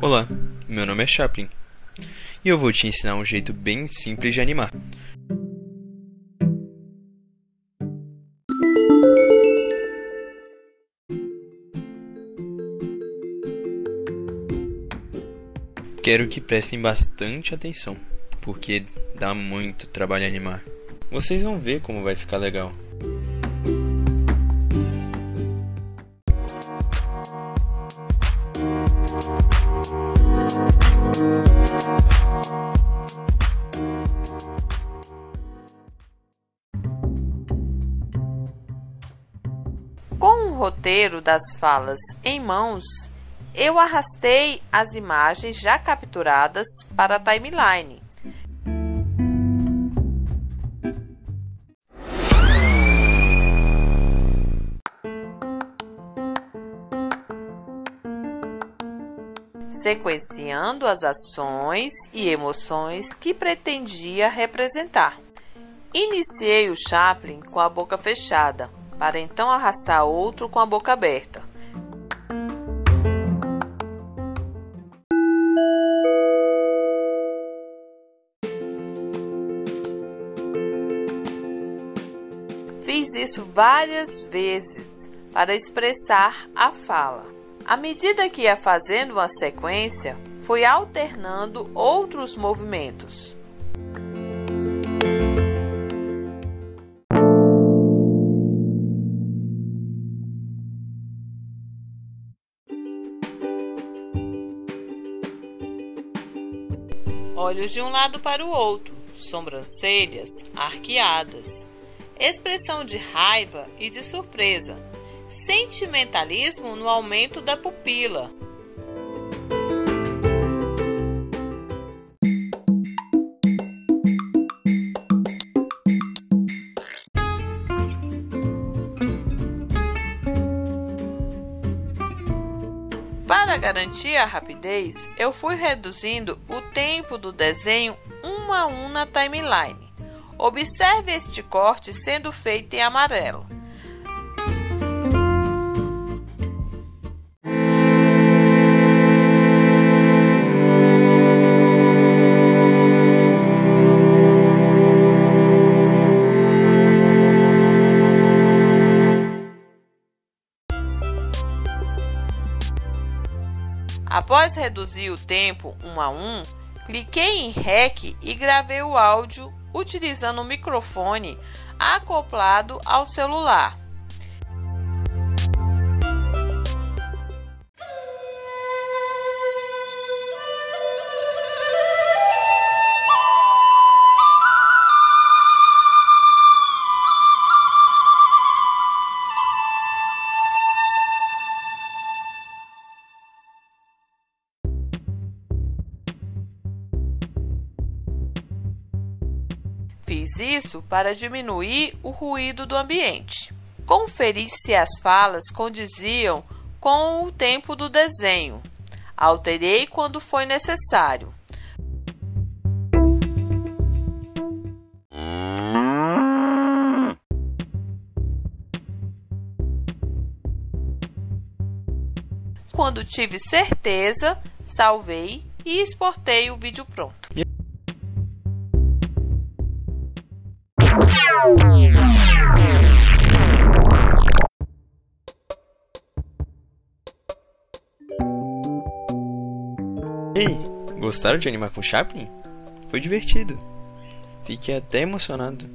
Olá, meu nome é Chaplin e eu vou te ensinar um jeito bem simples de animar. Quero que prestem bastante atenção, porque dá muito trabalho animar. Vocês vão ver como vai ficar legal. Roteiro das falas em mãos, eu arrastei as imagens já capturadas para a timeline. Sequenciando as ações e emoções que pretendia representar. Iniciei o Chaplin com a boca fechada, para então arrastar outro com a boca aberta. Fiz isso várias vezes para expressar a fala. À medida que ia fazendo uma sequência, fui alternando outros movimentos. Olhos de um lado para o outro, sobrancelhas arqueadas, expressão de raiva e de surpresa, sentimentalismo no aumento da pupila. Para garantir a rapidez, eu fui reduzindo o tempo do desenho um a um na timeline. Observe este corte sendo feito em amarelo. Após reduzir o tempo um a um, cliquei em REC e gravei o áudio utilizando o microfone acoplado ao celular. Fiz isso para diminuir o ruído do ambiente. Conferi se as falas condiziam com o tempo do desenho. Alterei quando foi necessário. Quando tive certeza, salvei e exportei o vídeo pronto. Ei, gostaram de animar com Chaplin? Foi divertido. Fiquei até emocionado.